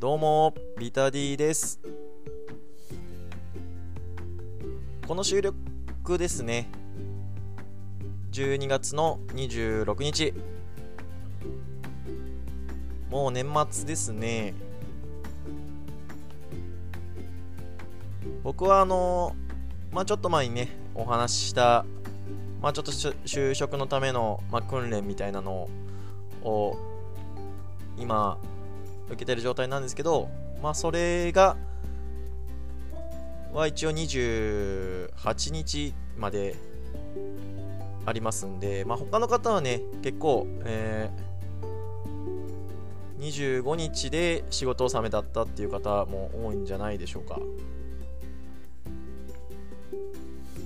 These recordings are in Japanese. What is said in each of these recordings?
どうもビタディです。この収録ですね。12月の26日。もう年末ですね。僕はあのまあちょっと前にねお話ししたまあちょっと就職のための、まあ、訓練みたいなのを今受けてる状態なんですけどまあそれがは一応28日までありますんで、まあ、他の方はね結構、えー、25日で仕事納めだったっていう方も多いんじゃないでしょうか、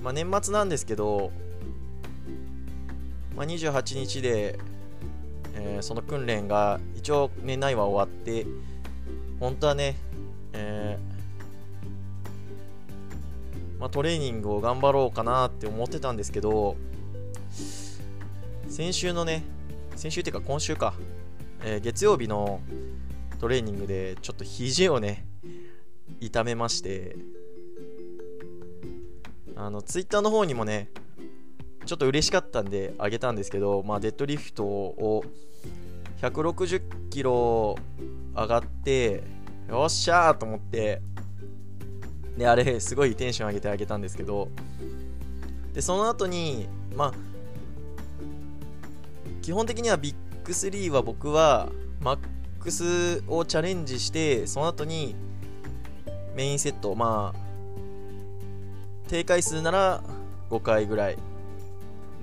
まあ、年末なんですけど、まあ、28日で、えー、その訓練が一応年内は終わって本当はね、えーまあ、トレーニングを頑張ろうかなって思ってたんですけど、先週のね、先週っていうか今週か、えー、月曜日のトレーニングでちょっと肘をね、痛めまして、あの、ツイッターの方にもね、ちょっと嬉しかったんであげたんですけど、まあ、デッドリフトを160キロ上がって、よっしゃーと思って、で、あれ、すごいテンション上げてあげたんですけど、で、その後に、まあ、基本的にはビッグ3は僕は、マックスをチャレンジして、その後に、メインセット、まあ、低回数なら5回ぐらい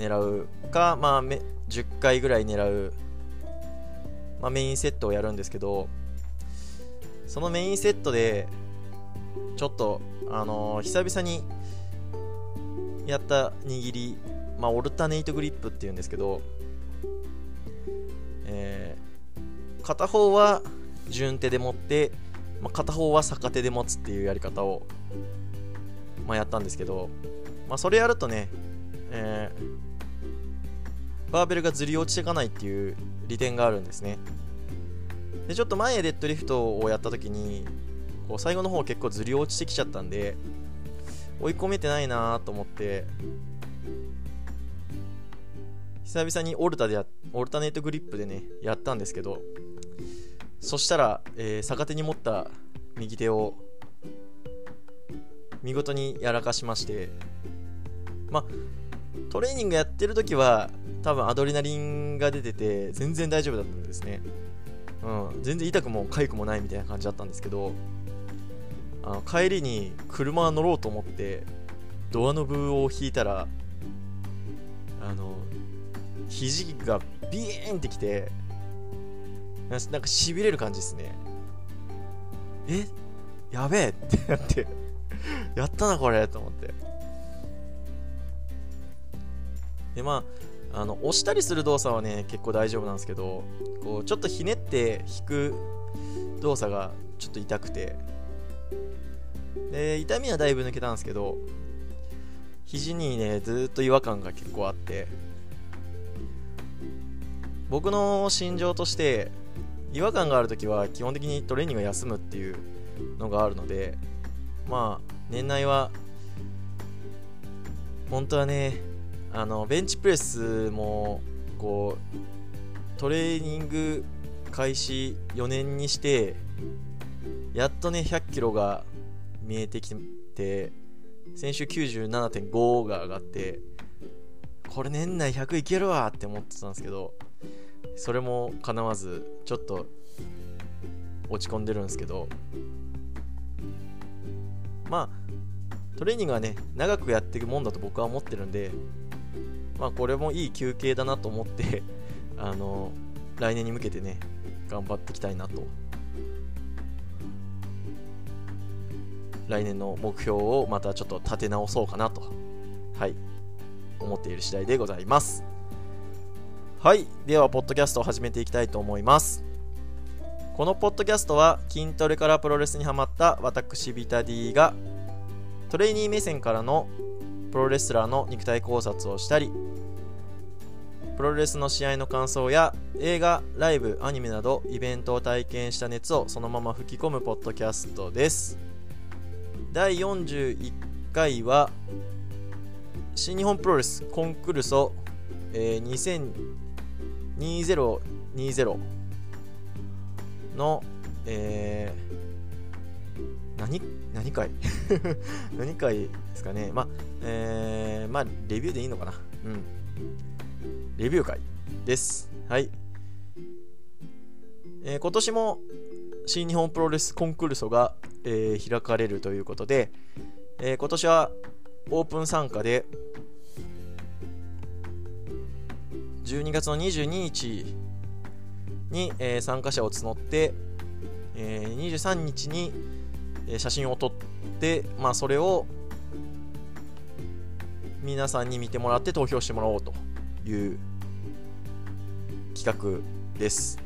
狙うか、まあ、10回ぐらい狙う、まあ、メインセットをやるんですけど、そのメインセットで、ちょっと、あのー、久々にやった握り、まあ、オルタネイトグリップっていうんですけど、えー、片方は順手で持って、まあ、片方は逆手で持つっていうやり方を、まあ、やったんですけど、まあ、それやるとね、えー、バーベルがずり落ちていかないっていう利点があるんですね。で、ちょっと前デッドリフトをやった時に、こう最後の方結構ずり落ちてきちゃったんで追い込めてないなと思って久々にオルタでオルタネートグリップでねやったんですけどそしたら、えー、逆手に持った右手を見事にやらかしましてまあトレーニングやってる時は多分アドレナリンが出てて全然大丈夫だったんですね。うん。全然痛くも痒くもないみたいな感じだったんですけどあの帰りに車乗ろうと思ってドアノブを引いたらあの肘がビーンってきてなんかしびれる感じですね。え？やべえってなってやったなこれと思って。でまああの押したりする動作はね結構大丈夫なんですけどこうちょっとひねって引く動作がちょっと痛くて。で痛みはだいぶ抜けたんですけど肘にねずっと違和感が結構あって。僕の心情として違和感がある時は基本的にトレーニング休むっていうのがあるのでまあ年内は本当はねあのベンチプレスもこうトレーニング開始4年にしてやっとね100キロが見えてきて先週97.5が上がってこれ年内100いけるわって思ってたんですけどそれもかなわずちょっと落ち込んでるんですけどまあトレーニングはね長くやっていくもんだと僕は思ってるんでまあこれもいい休憩だなと思って あの来年に向けてね頑張っていきたいなと来年の目標をまたちょっと立て直そうかなと、はい、思っている次第でございます。はい、では、ポッドキャストを始めていきたいと思います。このポッドキャストは筋トレからプロレスにハマった私ビタディがトレーニー目線からのプロレスラーの肉体考察をしたりプロレスの試合の感想や映画、ライブ、アニメなどイベントを体験した熱をそのまま吹き込むポッドキャストです。第41回は新日本プロレスコンクルソ、えー、2020の、えー、何何回？何回ですかね？まあ、えー、まあレビューでいいのかな？うんレビュー会です。はい。えー、今年も新日本プロレスコンクールソが、えー、開かれるということで、えー、今年はオープン参加で12月の22日に、えー、参加者を募って、えー、23日に、えー、写真を撮って、まあ、それを皆さんに見てもらって投票してもらおうという企画です。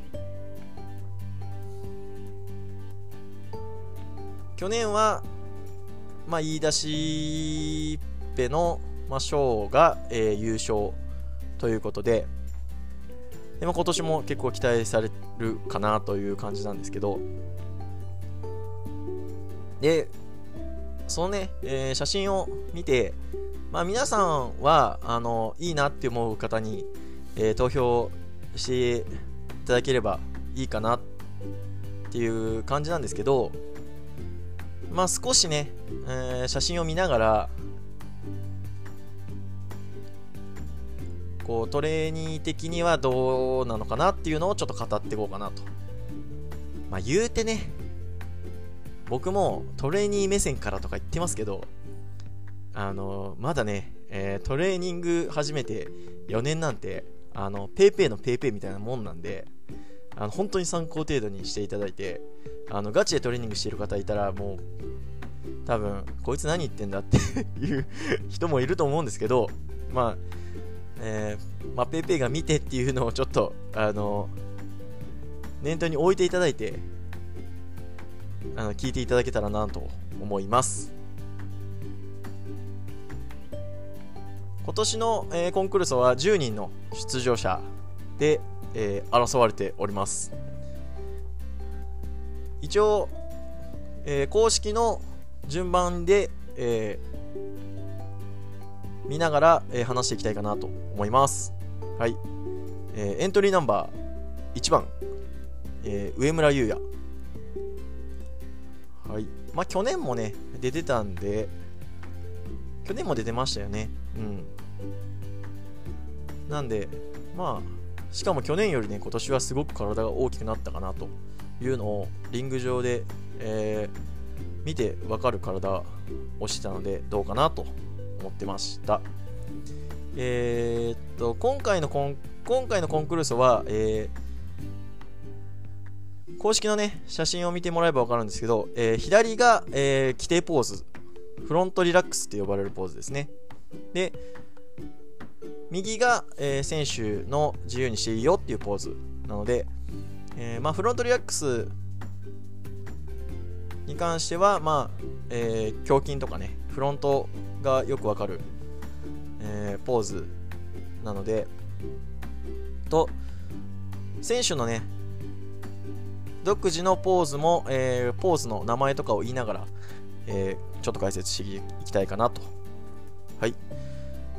去年は、まあ、言い出しっぺの、まあ、賞が、えー、優勝ということでで、まあ、今年も結構期待されるかなという感じなんですけどでそのね、えー、写真を見て、まあ、皆さんはあのいいなって思う方に、えー、投票していただければいいかなっていう感じなんですけどまあ少しね、えー、写真を見ながらこうトレーニー的にはどうなのかなっていうのをちょっと語っていこうかなと。まあ言うてね僕もトレーニー目線からとか言ってますけどあのまだね、えー、トレーニング始めて4年なんてあの、ペーペーのペーペーみたいなもんなんで、あの、本当に参考程度にしていただいて、あの、ガチでトレーニングしてる方いたら、もう、多分、こいつ何言ってんだって いう人もいると思うんですけど、まあ、えー、まあ、ペイペイが見てっていうのをちょっと、あの、念頭に置いていただいて、あの、聞いていただけたらなと思います。今年の、えー、コンクルーソは10人の出場者で、えー、争われております。一応、えー、公式の順番で、え見ながら、え話していきたいかなと思います。はい、えエントリーナンバー1番、え上村優也。はい。まあ去年もね出てたんで去年も出てましたよね。うん。なんでまあしかも去年よりね今年はすごく体が大きくなったかなというのをリング上で、えー、見て分かる体をしてたのでどうかなと思ってました。えー、っと今回のコン今回のコンクルーソは、えー、公式のね写真を見てもらえば分かるんですけど、えー、左が、え規定ポーズ。フロントリラックスって呼ばれるポーズですね。で右が、えー、選手の自由にしていいよっていうポーズなので、えー、まあ、フロントリラックスに関しては、まあえー、胸筋とかねフロントがよくわかる、えポーズなのでと選手のね独自のポーズも、えポーズの名前とかを言いながら、えちょっと解説していきたいかなとはい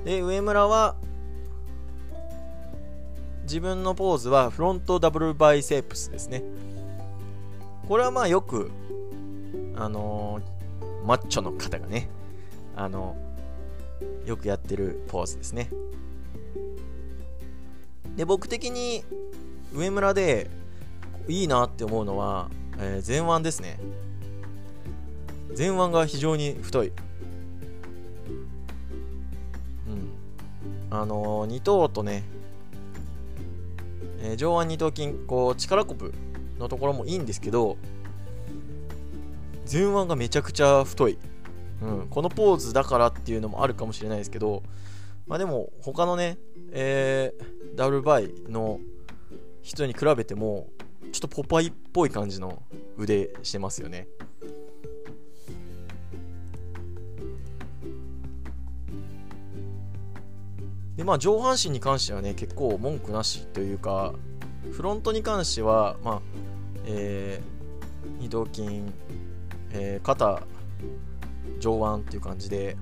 で上村は自分のポーズはフロントダブルバイセープスですね。これはまあよく、あのー、マッチョの方がね、あの、よくやってるポーズですね。で、僕的に上村でいいなって思うのは、えー、前腕ですね。前腕が非常に太い。うん。あのー、二頭とね、えー、上腕二頭筋こう力こぶのところもいいんですけど前腕がめちゃくちゃ太い、うん、このポーズだからっていうのもあるかもしれないですけどまあでも他のね、えー、ダブルバイの人に比べてもちょっとポパイっぽい感じの腕してますよね。でまあ上半身に関してはね結構文句なしというかフロントに関してはまあえー、二頭筋、えー、肩上腕っていう感じで、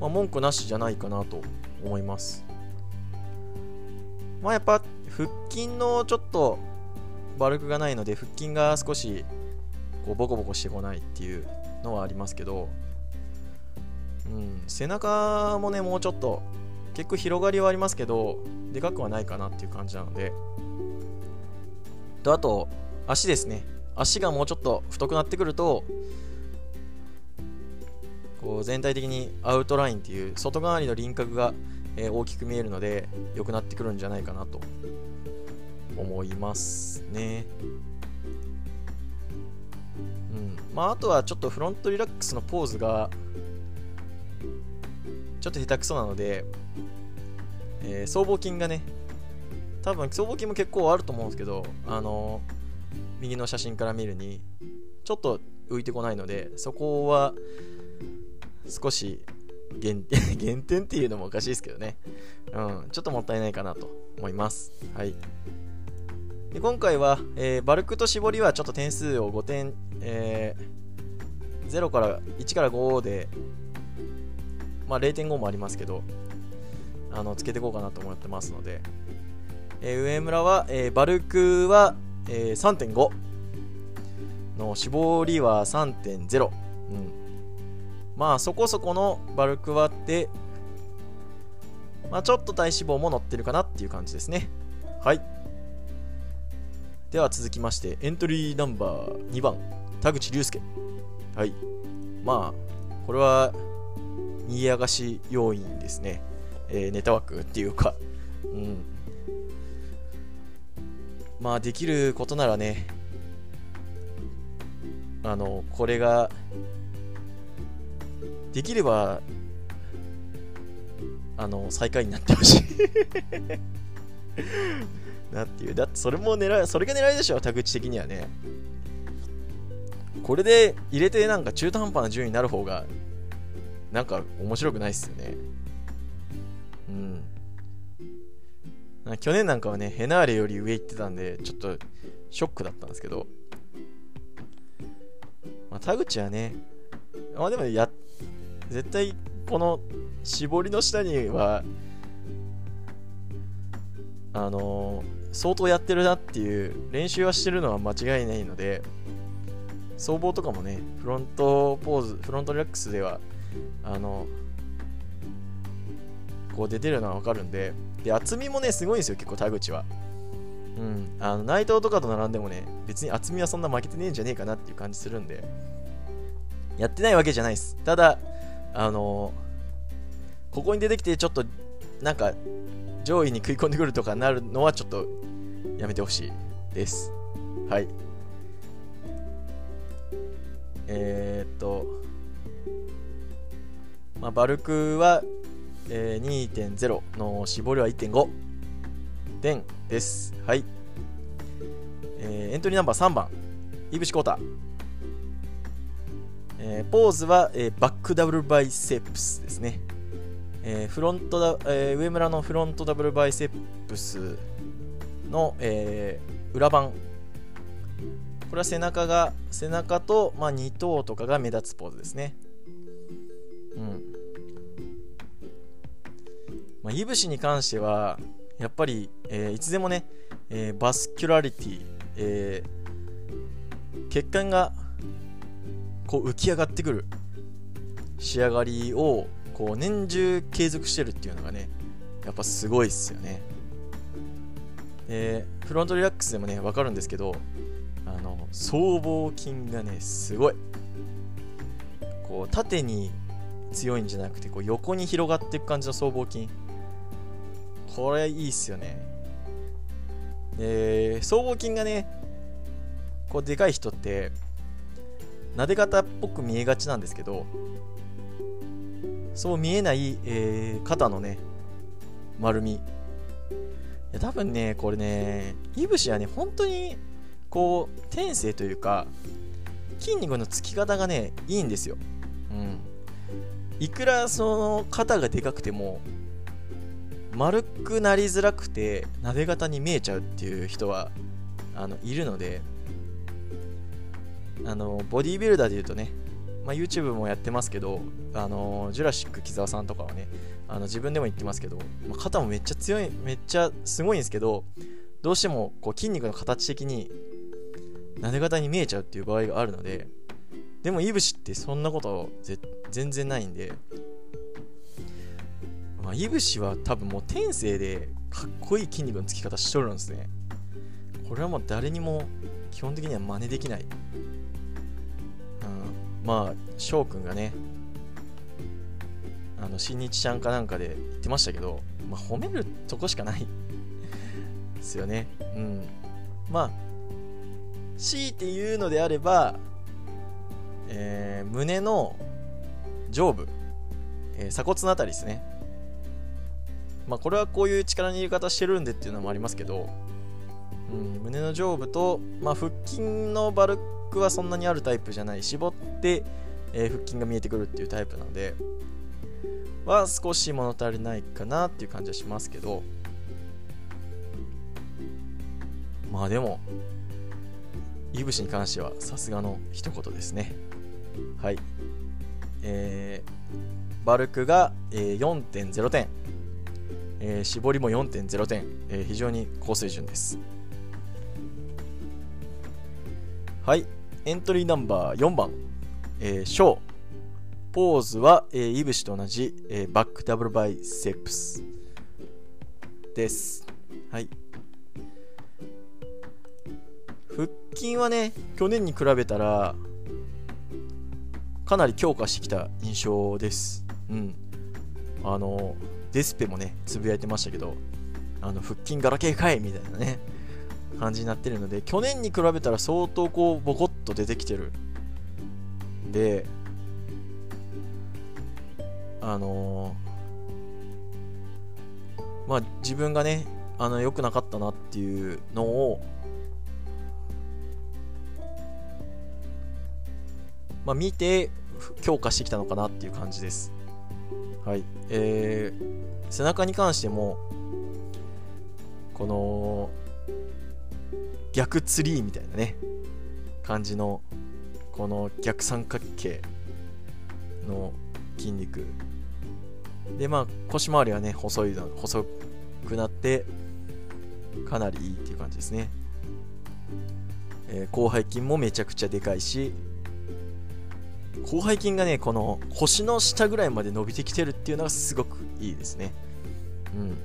まあ、文句なしじゃないかなと思います。まあやっぱ腹筋のちょっとバルクがないので腹筋が少しこうボコボコしてこないっていうのはありますけど、うん、背中もねもうちょっと結構広がりはありますけどでかくはないかなっていう感じなので。とあと足ですね。足がもうちょっと太くなってくるとこう全体的にアウトラインっていう外側にの輪郭が、え、大きく見えるので良くなってくるんじゃないかなと思います。ね。うんまあ、あとはちょっとフロントリラックスのポーズがちょっと下手くそなので、えー、僧帽筋がね多分僧帽筋も結構あると思うんですけどあの右の写真から見るにちょっと浮いてこないのでそこは少し減点 減点っていうのもおかしいですけどね、うん、ちょっともったいないかなと思います。はい、で今回は、えー、バルクと絞りはちょっと点数を5点、えー、0から1から5で、まあ、0.5もありますけどあのつけていこうかなと思ってますので、えー、上村は、えバルクは、え3.5の絞りは3.0、うんまあそこそこのバルクはって、まあ、ちょっと体脂肪も乗ってるかなっていう感じですね。はい。では続きまして、エントリーナンバー2番、田口竜介。はい。まあ、これは、にぎやかし要因ですね。えー、ネタ枠っていうか、うん。まあ、できることならね、あの、これができれば、あの、最下位になってほしい なっていう。だそれも狙い、それが狙いでしょ、田口的にはね。これで入れてなんか中途半端な順位になる方が、なんか面白くないっすよね。うん。去年なんかはね、ヘナーレより上行ってたんで、ちょっとショックだったんですけど、まあ、田口はね、まあでもや、絶対この絞りの下にはあのー、相当やってるなっていう練習はしてるのは間違いないので僧帽とかもねフロントポーズフロントリラックスではあのこう出てるのはわかるんでで厚みもねすごいんですよ結構田口は。うん。あの内藤とかと並んでもね別に厚みはそんな負けてねえんじゃねえかなっていう感じするんでやってないわけじゃないです。ただあのここに出てきてちょっとなんか上位に食い込んでくるとかなるのはちょっとやめてほしいです。はい。えー、っとまあ、バルクは、えー、2.0の絞りは1.5点です。はい、えー、エントリーナンバー3番井伏浩太えー、ポーズは、えー、バックダブルバイセップスですね。えー、フロントダ、えー、上村のフロントダブルバイセップスの、えー、裏番。これは背中が、背中と、まあ、2頭とかが目立つポーズですね。うん。まあ、いぶしに関しては、やっぱり、えー、いつでもね、えー、バスキュラリティ、えー、血管がこう浮き上がってくる仕上がりをこう年中継続してるっていうのがねやっぱすごいっすよね。でフロントリラックスでもね分かるんですけどあの僧帽筋がねすごい。こう縦に強いんじゃなくてこう横に広がっていく感じの僧帽筋。これいいっすよね。で僧帽筋がねこうでかい人って撫で方っぽく見えがちなんですけどそう見えない、えー、肩のね丸み。多分ねこれねいぶしはね本当にこう天性というか筋肉のつき方がねいいんですよ。うん。いくらその肩がでかくても丸くなりづらくてなで型に見えちゃうっていう人はあのいるのであのボディービルダーでいうとね、まあ、YouTube もやってますけどあのジュラシック木澤さんとかはねあの自分でも言ってますけど、まあ、肩もめっちゃ強いめっちゃすごいんですけどどうしてもこう筋肉の形的になで型に見えちゃうっていう場合があるのででもいぶしってそんなこと全然ないんでまあ、いぶしは多分もう天性でかっこいい筋肉のつき方しとるんですね。これはもう誰にも基本的には真似できない、まあ翔くんがねあの新日ちゃんかなんかで言ってましたけど、まあ、褒めるとこしかないですよね。うん。まあ強いて言うのであれば、えー、胸の上部、えー、鎖骨のあたりですね。まあ、これはこういう力の入れ方してるんでっていうのもありますけど、うん、胸の上部と、まあ、腹筋のバルクはそんなにあるタイプじゃない絞って、えー、腹筋が見えてくるっていうタイプなのでは少し物足りないかなっていう感じはしますけど。まあでもいぶしに関してはさすがの一言ですね。はい。えー、バルクが、えー、4.0点えー、絞りも4.0点、えー、非常に高水準です。はい、エントリーナンバー4番、えー、ショー。ポーズは、えー、イブシと同じ、えー、バックダブルバイセップスです。はい。腹筋はね、去年に比べたら、かなり強化してきた印象です。うん。あの、デスペもね、つぶやいてましたけど、あの腹筋ガラケーかいみたいなね、感じになってるので、去年に比べたら相当こう、ボコッと出てきてる。で、あのー、まあ自分がね、あの良くなかったなっていうのを、まあ、見て強化してきたのかなっていう感じです。はい。えー、背中に関しても、この、逆ツリーみたいなね、感じの、この逆三角形の筋肉。で、まあ、腰回りはね、細い、細くなって、かなりいいっていう感じですね。えー、広背筋もめちゃくちゃでかいし、広背筋がね、この腰の下ぐらいまで伸びてきてるっていうのがすごくいいですね。うん。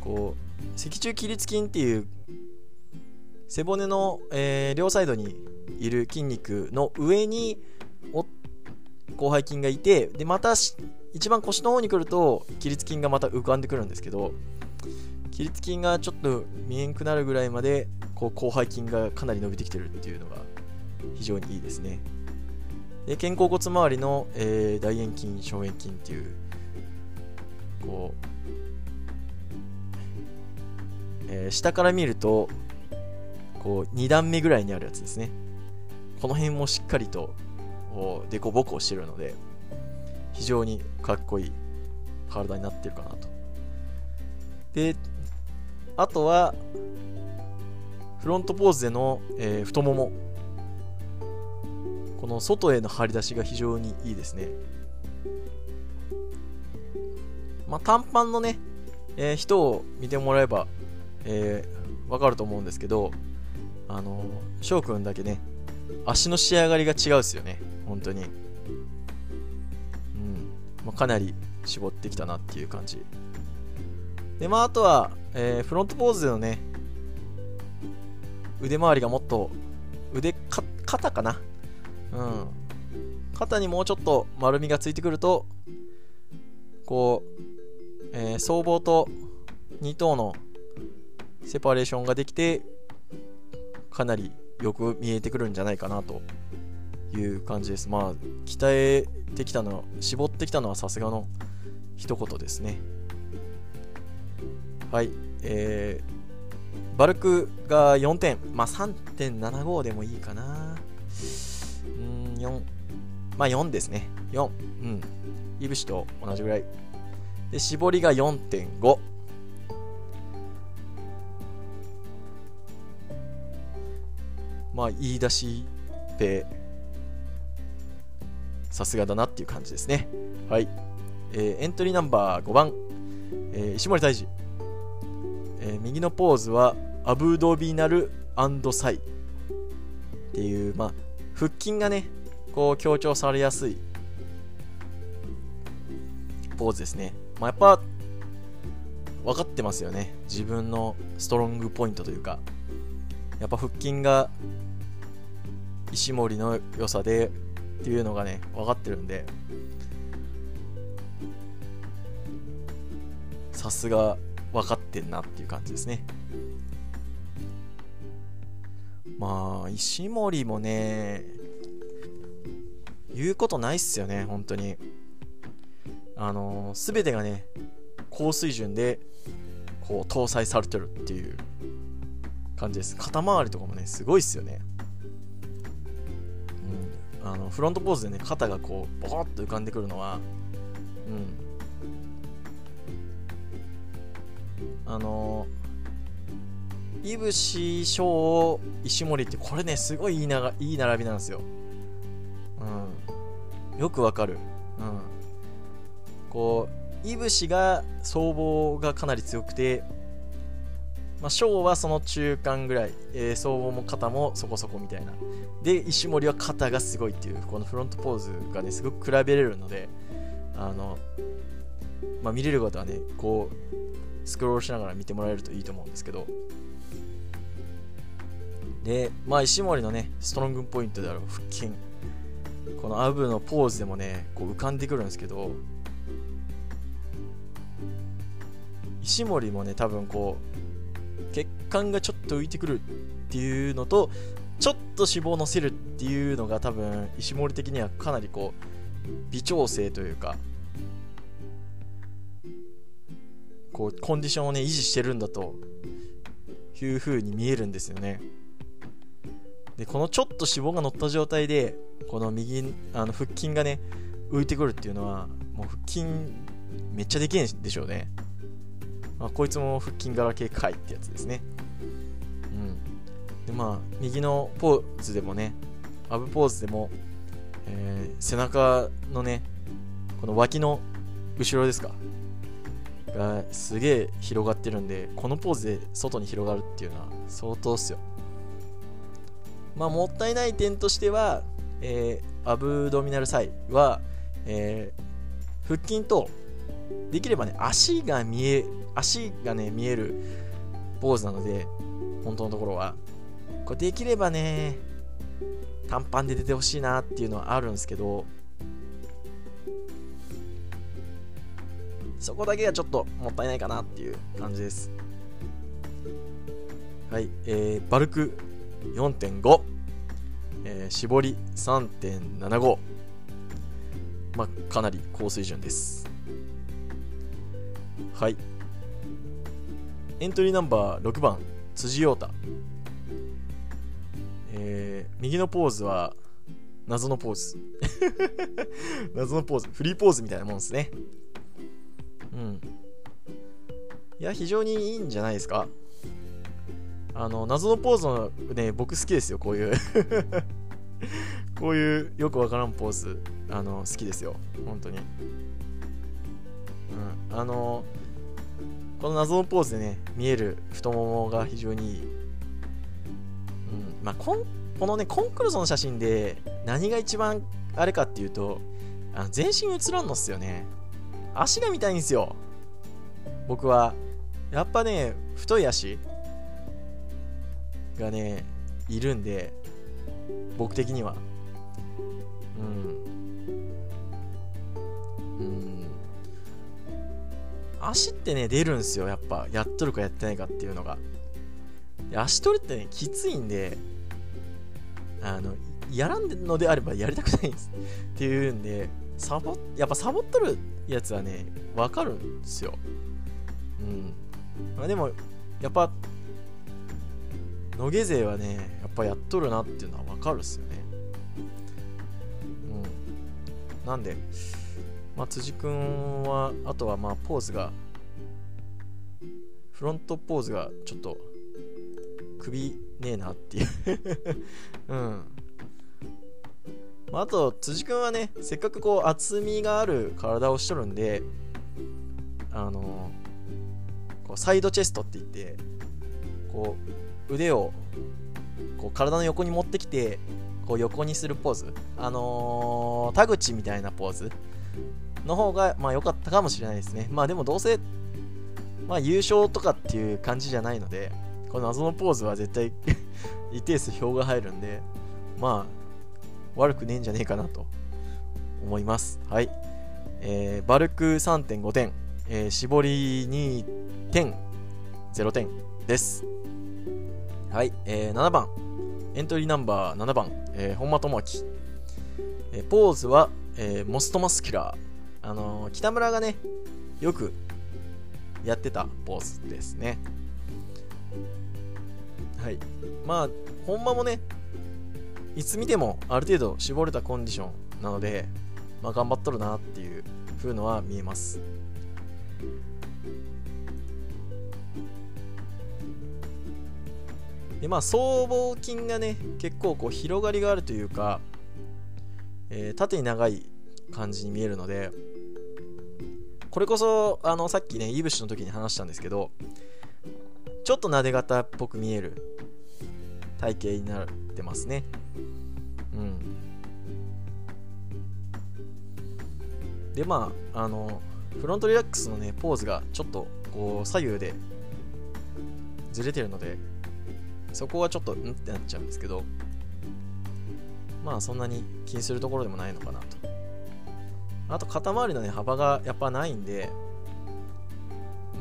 こう、脊柱起立筋っていう背骨の、えー、両サイドにいる筋肉の上に広背筋がいて、で、また一番腰の方に来ると起立筋がまた浮かんでくるんですけど、起立筋がちょっと見えんくなるぐらいまでこう広背筋がかなり伸びてきてるっていうのが非常にいいですね。で肩甲骨周りの、えー、大円筋、小円筋っていう、こう、えー、下から見ると、こう、2段目ぐらいにあるやつですね。この辺もしっかりと、デコボコしてるので、非常にかっこいい体になってるかなと。で、あとは、フロントポーズでの、えー、太もも。この外への張り出しが非常にいいですね。まあ、短パンのね、えー、人を見てもらえば、えー、わかると思うんですけど、あの、翔くんだけね、足の仕上がりが違うっすよね、本当に。うん。まあ、かなり絞ってきたなっていう感じ。で、まあ、あとは、えー、フロントポーズでのね、腕回りがもっと、腕か、肩かなうん。肩にもうちょっと丸みがついてくると、こう、えー、僧帽と2頭のセパレーションができて、かなりよく見えてくるんじゃないかなという感じです。まあ、鍛えてきたのは、絞ってきたのはさすがの一言ですね。はい。えー、バルクが4点、まあ3.75でもいいかな。うん4まあ4ですね4うんいぶしと同じぐらいで絞りが4.5まあ言い出しっぺさすがだなっていう感じですねはい、えー、エントリーナンバー5番、えー、石森泰治、えー、右のポーズはアブドビナルサイっていう、まあ、腹筋がねこう強調されやすいポーズですね。まあ、やっぱ分かってますよね。自分のストロングポイントというか。やっぱ腹筋が石森の良さでっていうのがね、分かってるんで。さすが分かってんなっていう感じですね。まあ、石森もね、言うことないっすよね、本当に。あのー、全てがね、高水準で、こう、搭載されてるっていう感じです。肩周りとかもね、すごいっすよね。あの、フロントポーズでね、肩がこう、ボコッと浮かんでくるのは、うん。あの、いぶし、翔、石森って、これね、すごいいいながいい並びなんですよ。うん。よくわかる。うん。こう、いぶしが僧帽がかなり強くて、まあ、翔はその中間ぐらい、えー、僧帽も肩もそこそこみたいな。で、石森は肩がすごいっていう、このフロントポーズがね、すごく比べれるので、あの、まあ、見れる方はね、こう、スクロールしながら見てもらえるといいと思うんですけど、で、まあ、石森のね、ストロングポイントである腹筋。このアブのポーズでもね、こう浮かんでくるんですけど、石森もね、多分こう、血管がちょっと浮いてくるっていうのと、ちょっと脂肪を乗せるっていうのが多分、石森的にはかなりこう、微調整というか、こう、コンディションをね、維持してるんだという風に見えるんですよね。で、このちょっと脂肪が乗った状態で、この右、あの腹筋がね、浮いてくるっていうのは、もう腹筋めっちゃできんでしょうね。まあ、こいつも腹筋柄系かいってやつですね。うん。で、まあ、右のポーズでもね、アブポーズでも、えー、背中のね、この脇の後ろですか？がすげえ広がってるんで、このポーズで外に広がるっていうのは相当っすよ。まあ、もったいない点としては、えー、アブドミナルサイは、えー、腹筋とできればね足が見え足がね見えるポーズなので本当のところは。これできればね短パンで出てほしいなっていうのはあるんですけどそこだけがちょっともったいないかなっていう感じです。はいえー、バルク4.5、えー、絞り3.75まあかなり高水準です。はい。エントリーナンバー6番辻陽太。えー、右のポーズは謎のポーズ。謎のポーズフリーポーズみたいなもんですね。うん。いや非常にいいんじゃないですか。あの、謎のポーズのね、僕好きですよ、こういう。こういうよくわからんポーズ、あの、好きですよ、本当に。うん、あの、この謎のポーズでね、見える太ももが非常にいい。うん、まあ、こんこのね、コンクルーゾの写真で何が一番あれかっていうと、あの全身映らんのっすよね。足が見たいんですよ。僕は。やっぱね、太い足。がねいるんで僕的には足ってね出るんすよやっぱ。やっとるかやってないかっていうのが。足取りってねきついんであのやらんのであればやりたくないんです。っていうんでサボやっぱサボっとるやつはねわかるんですよ。うん。まあでもやっぱ野毛勢はねやっぱやっとるなっていうのは分かるっすよね。うん。なんでまあ、辻君はあとはまあポーズがフロントポーズがちょっと首ねえなっていう。うん。まあ、あと辻君はねせっかくこう厚みがある体をしとるんであのこうサイドチェストって言ってこう腕をこう体の横に持ってきてこう横にするポーズ。あのー、田口みたいなポーズ。の方がまあ良かったかもしれないですね。まあでもどうせまあ優勝とかっていう感じじゃないのでこの謎のポーズは絶対 一定数票が入るんでまあ悪くねえんじゃねえかなと思います。はい。えー、バルク3.5点、えー、絞り2.0点です。はい、えー、7番。エントリーナンバー7番、えー、本間朋晃、えー、ポーズは、えー、モストマスキュラー、あのー、北村がねよくやってたポーズですね。はい。まあ本間もねいつ見てもある程度絞れたコンディションなので、まあ、頑張っとるなっていう風のは見えます。でまあ僧帽筋がね結構こう広がりがあるというか、えー、縦に長い感じに見えるのでこれこそあのさっきねいぶしの時に話したんですけどちょっとなで型っぽく見える体型になってますね。うん。でまああのフロントリラックスのねポーズがちょっとこう左右でずれてるのでそこはちょっとんってなっちゃうんですけどまあそんなに気にするところでもないのかなと。あと肩周りのね幅がやっぱないんで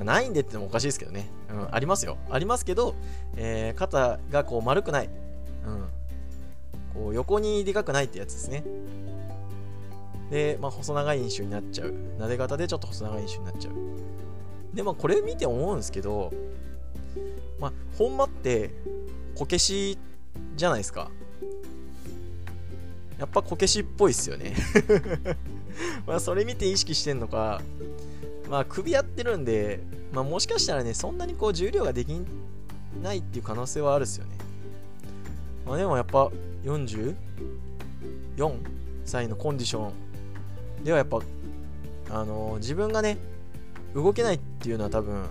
ないんでってのもおかしいですけどね、うん、ありますよ。ありますけど、えー、肩がこう丸くない、うん、こう横にでかくないってやつですね。で、まあ、細長い印象になっちゃう。撫で方でちょっと細長い印象になっちゃう。でまあこれ見て思うんですけどまあ本間ってこけしじゃないですか。やっぱこけしっぽいっすよね。まあそれ見て意識してんのか、まあ首やってるんで、まあもしかしたらね、そんなにこう重量ができないっていう可能性はあるっすよね。まあでもやっぱ44歳のコンディションではやっぱ、あのー、自分がね、動けないっていうのは多分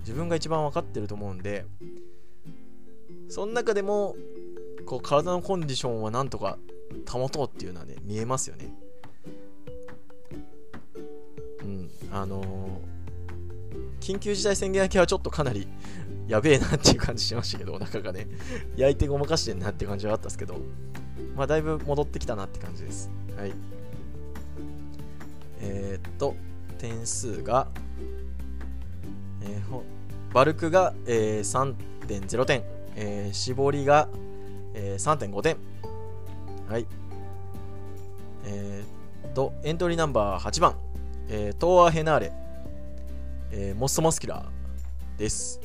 自分が一番分かってると思うんで、その中でもこう体のコンディションはなんとか保とうっていうのはね見えますよねあの、緊急事態宣言明けはちょっとかなり やべえなっていう感じしましたけどお腹がね。焼いてごまかしてんなっていう感じはあったんですけど。まあだいぶ戻ってきたなって感じです。はい。えー、っと点数が、えー、バルクが、えー、3.0点。えー、絞りが、えー、3.5点。はい。えー、と、エントリーナンバー8番、えー、トーア・ヘナーレ、えー、モストマスキュラーです。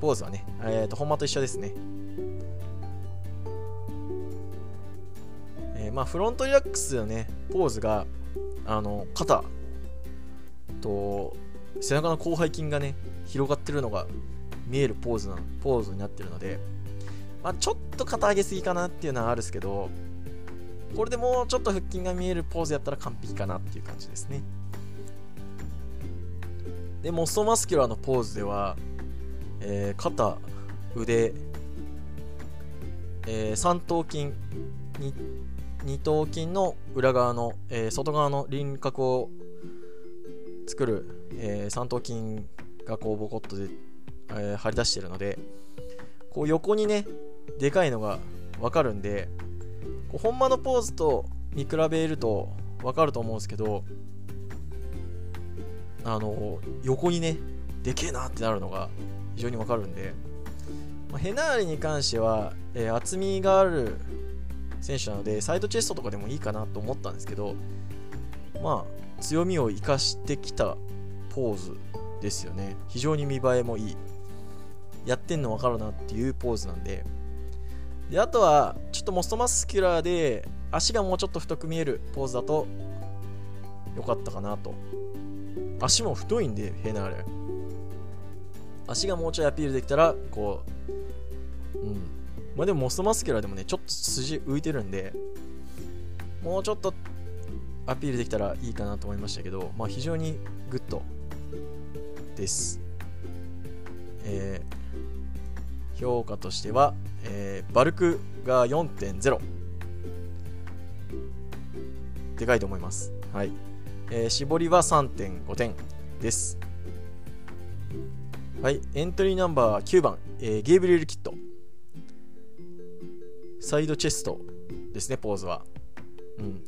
ポーズはね、えー、と、本間と一緒ですね。えー、まあ、フロントリラックスのね、ポーズが、あの、肩と背中の広背筋がね、広がってるのが見えるポーズなポーズになってるので、まあ、ちょっと肩上げすぎかなっていうのはあるんですけどこれでもうちょっと腹筋が見えるポーズやったら完璧かなっていう感じですね。でモストマスキュラーのポーズでは、えー、肩腕、えー、三頭筋二頭筋の裏側の、えー、外側の輪郭を作る、えー、三頭筋がこうボコッと出えー、張り出してるのでこう横にねでかいのが分かるんでこう本間のポーズと見比べると分かると思うんですけどあの横にねでけえなってなるのが非常に分かるんで、まあ、ヘナーレに関しては、えー、厚みがある選手なのでサイドチェストとかでもいいかなと思ったんですけどまあ強みを生かしてきたポーズですよね。非常に見栄えもいい。やってんの分かるなっていうポーズなんでであとはちょっとモストマスキュラーで足がもうちょっと太く見えるポーズだと良かったかなと。足も太いんでヘナーレ足がもうちょいアピールできたらこううん。まあでもモストマスキュラーでもねちょっと筋浮いてるんでもうちょっとアピールできたらいいかなと思いましたけど、まあ、非常にグッドです。えー、評価としては、えー、バルクが4.0。でかいと思います。はい。えー、絞りは3.5点です。はい。エントリーナンバー9番、えー、ゲーブリエル・キット。サイドチェストですね、ポーズは。うん。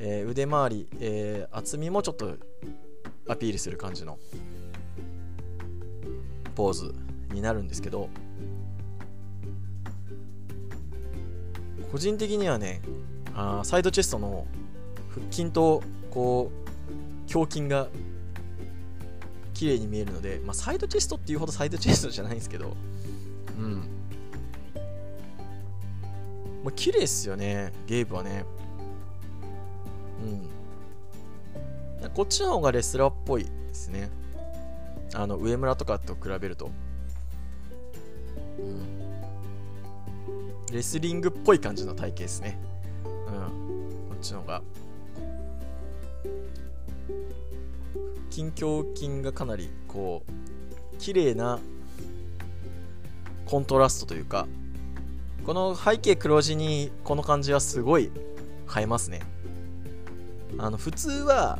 えー、腕周り、えー、厚みもちょっとアピールする感じのポーズになるんですけど個人的にはねあサイドチェストの腹筋とこう胸筋が綺麗に見えるので、まあ、サイドチェストっていうほどサイドチェストじゃないんですけどうん。まあ綺麗っすよねゲーブはね。うん。こっちの方がレスラーっぽいですね。あの上村とかと比べると、うん、レスリングっぽい感じの体型ですね。うん。こっちの方が。筋胸筋がかなりこう綺麗なコントラストというかこの背景黒地にこの感じはすごい映えますね。あの普通は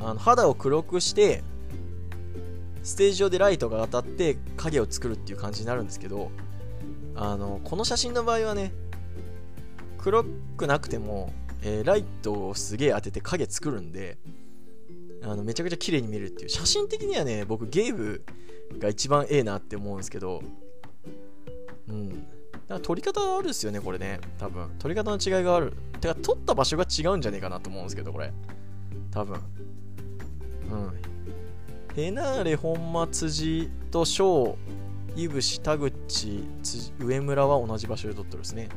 あの肌を黒くしてステージ上でライトが当たって影を作るっていう感じになるんですけどあのこの写真の場合はね黒くなくても、えー、ライトをすげえ当てて影作るんであのめちゃくちゃ綺麗に見えるっていう。写真的にはね僕ゲームが一番ええなって思うんですけどうん。だから撮り方あるっすよねこれね。多分。撮り方の違いがある。てか撮った場所が違うんじゃねえかなと思うんですけどこれ。多分。うん。ヘナーレ本間辻と翔井伏田口上村は同じ場所で撮ってるんですね。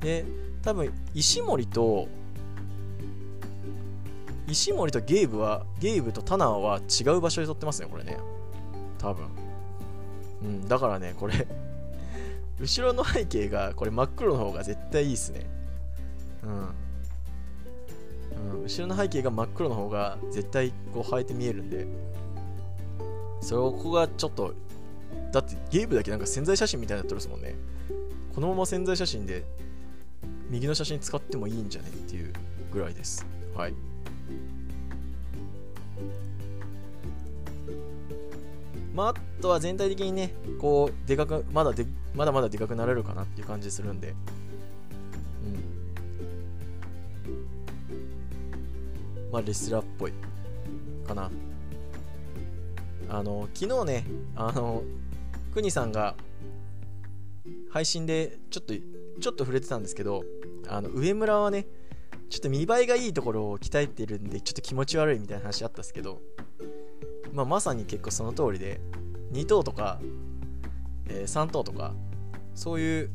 で多分石森と石森とゲーブはゲーブとタナは違う場所で撮ってますねこれね。多分。うんだからねこれ 後ろの背景がこれ真っ黒の方が絶対いいっすね。うん、うん、後ろの背景が真っ黒の方が絶対こう映えて見えるんで。そこがちょっとだってゲームだけなんか潜在写真みたいになってるですもんね。このまま潜在写真で右の写真使ってもいいんじゃねっていうぐらいです。はい。まあ、あとは全体的にね、こう、でかく、まだで、まだまだでかくなれるかなっていう感じするんで、うん。まあ、レスラーっぽいかな。あの、昨日ね、あの、くにさんが配信でちょっと、ちょっと触れてたんですけど、あの、上村はね、ちょっと見栄えがいいところを鍛えてるんで、ちょっと気持ち悪いみたいな話あったんですけど、まあ、まさに結構その通りで、2等とか、えー、3等とか、そういう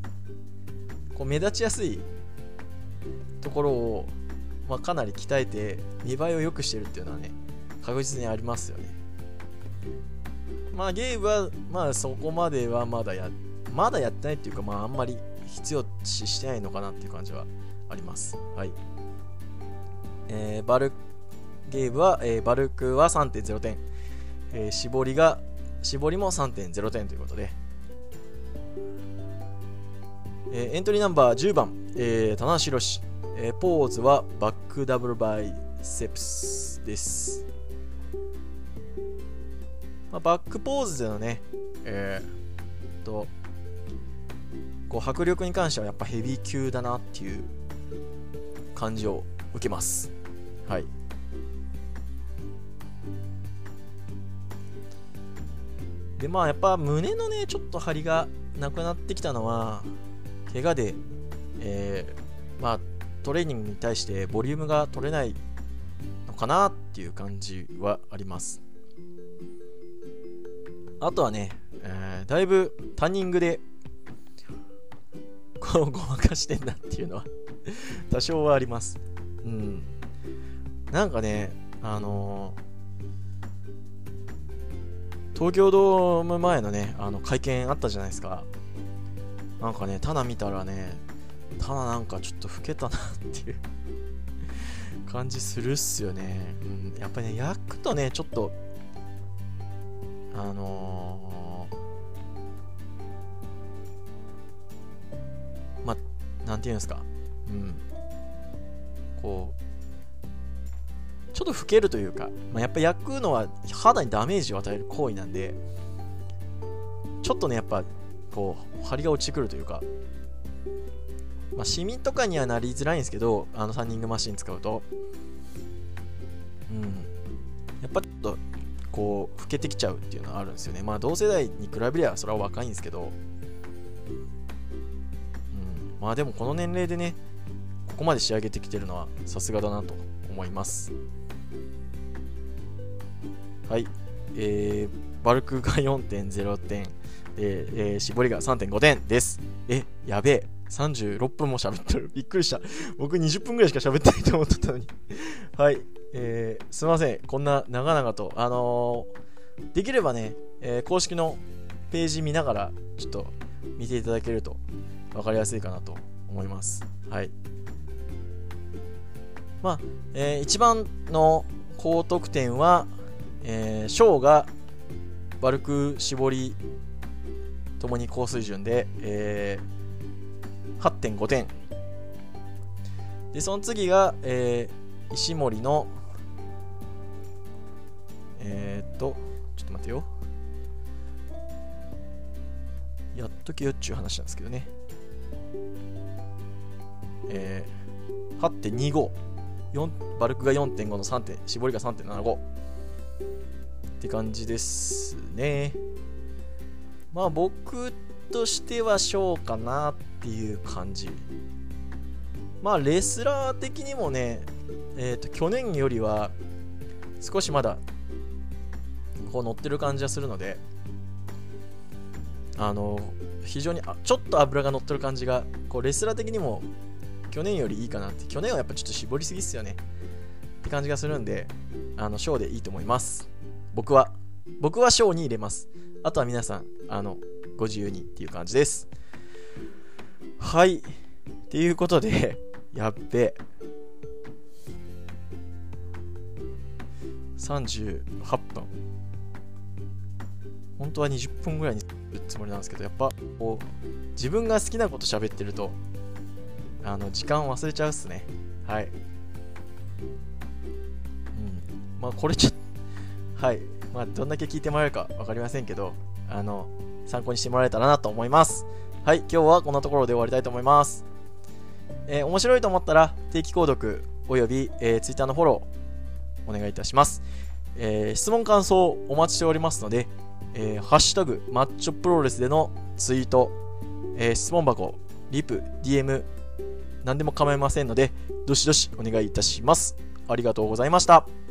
こう目立ちやすいところをまあ、かなり鍛えて見栄えを良くしてるっていうのはね確実にありますよね。まあゲームはまあそこまではまだやまだやってないっていうかまああんまり必要視してないのかなっていう感じはあります。はい。えー、バルゲームは、えー、バルクは3.0点、えー、絞りが絞りも3.0点ということで、えー、エントリーナンバー10番、えー、棚橋宏。えー、ポーズはバックダブルバイセプスです。まあ、バックポーズでのね、えー、と、こう迫力に関してはやっぱヘビー級だなっていう感じを受けます。はい。で、まあやっぱ胸のね、ちょっと張りがなくなってきたのは、怪我で、えー、まあトレーニングに対してボリュームが取れないのかなっていう感じはありますあとはね、えー、だいぶタンニングでこうごまかしてんなっていうのは 多少はありますうんなんかね、あのー、東京ドーム前のね、あの会見あったじゃないですか。なんかね、タナ見たらね、タナなんかちょっと老けたなっていう 感じするっすよね。うん、やっぱりね、焼くとね、ちょっと、あのー、ま、なんていうんですか？うん。こう、ちょっと老けるというか、まあ、やっぱ焼くのは肌にダメージを与える行為なんで、ちょっとね、やっぱ、こう、張りが落ちてくるというか、まあ、シミとかにはなりづらいんですけど、あのサンニングマシン使うと。うん。やっぱちょっと、こう、老けてきちゃうっていうのはあるんですよね。まあ、同世代に比べりゃ、それは若いんですけど、うん。まあ、でもこの年齢でね、ここまで仕上げてきてるのはさすがだなと思います。はい。えー、バルクが4.0点、で、えー、絞りが3.5点です。え、やべえ。36分も喋ってる。びっくりした。僕20分ぐらいしか喋ってないと思ってたのにはい。えー、すいません。こんな長々と。あのー、できればね、えー、公式のページ見ながら、ちょっと見ていただけると分かりやすいかなと思います。はい。まあ、えー、一番の高得点は、えー、ショーがバルク絞りともに高水準で、えー、8.5点でその次が、えー、石森のえー、っとちょっと待ってよ。やっとけよっちゅう話なんですけどね。えー、8.25 4バルクが4.5の3点絞りが3.75って感じですね。まあ僕としては小かなっていう感じ。まあレスラー的にもねえっ、ー、と去年よりは少しまだこう乗ってる感じはするのであの非常にちょっと脂が乗ってる感じがこうレスラー的にも去年よりいいかなって。去年はやっぱちょっと絞りすぎっすよね。って感じがするんで、あの、小でいいと思います。僕は。僕は小に入れます。あとは皆さん、あの、ご自由にっていう感じです。はい。っていうことで、やっべ。38分。本当は20分ぐらいにするつもりなんですけど、やっぱ、こう、自分が好きなこと喋ってると、あの時間忘れちゃうっすね。はい。うん。まあこれちょっとはい。まあどんだけ聞いてもらえるか分かりませんけどあの参考にしてもらえたらなと思います。はい。今日はこんなところで終わりたいと思います。えー、面白いと思ったら定期購読および、えー、Twitter のフォローお願いいたします、えー、質問感想お待ちしておりますので、えー、ハッシュタグマッチョプロレスでのツイート、えー、質問箱リプ DM 何でも構いませんので、どしどしお願いいたします。ありがとうございました。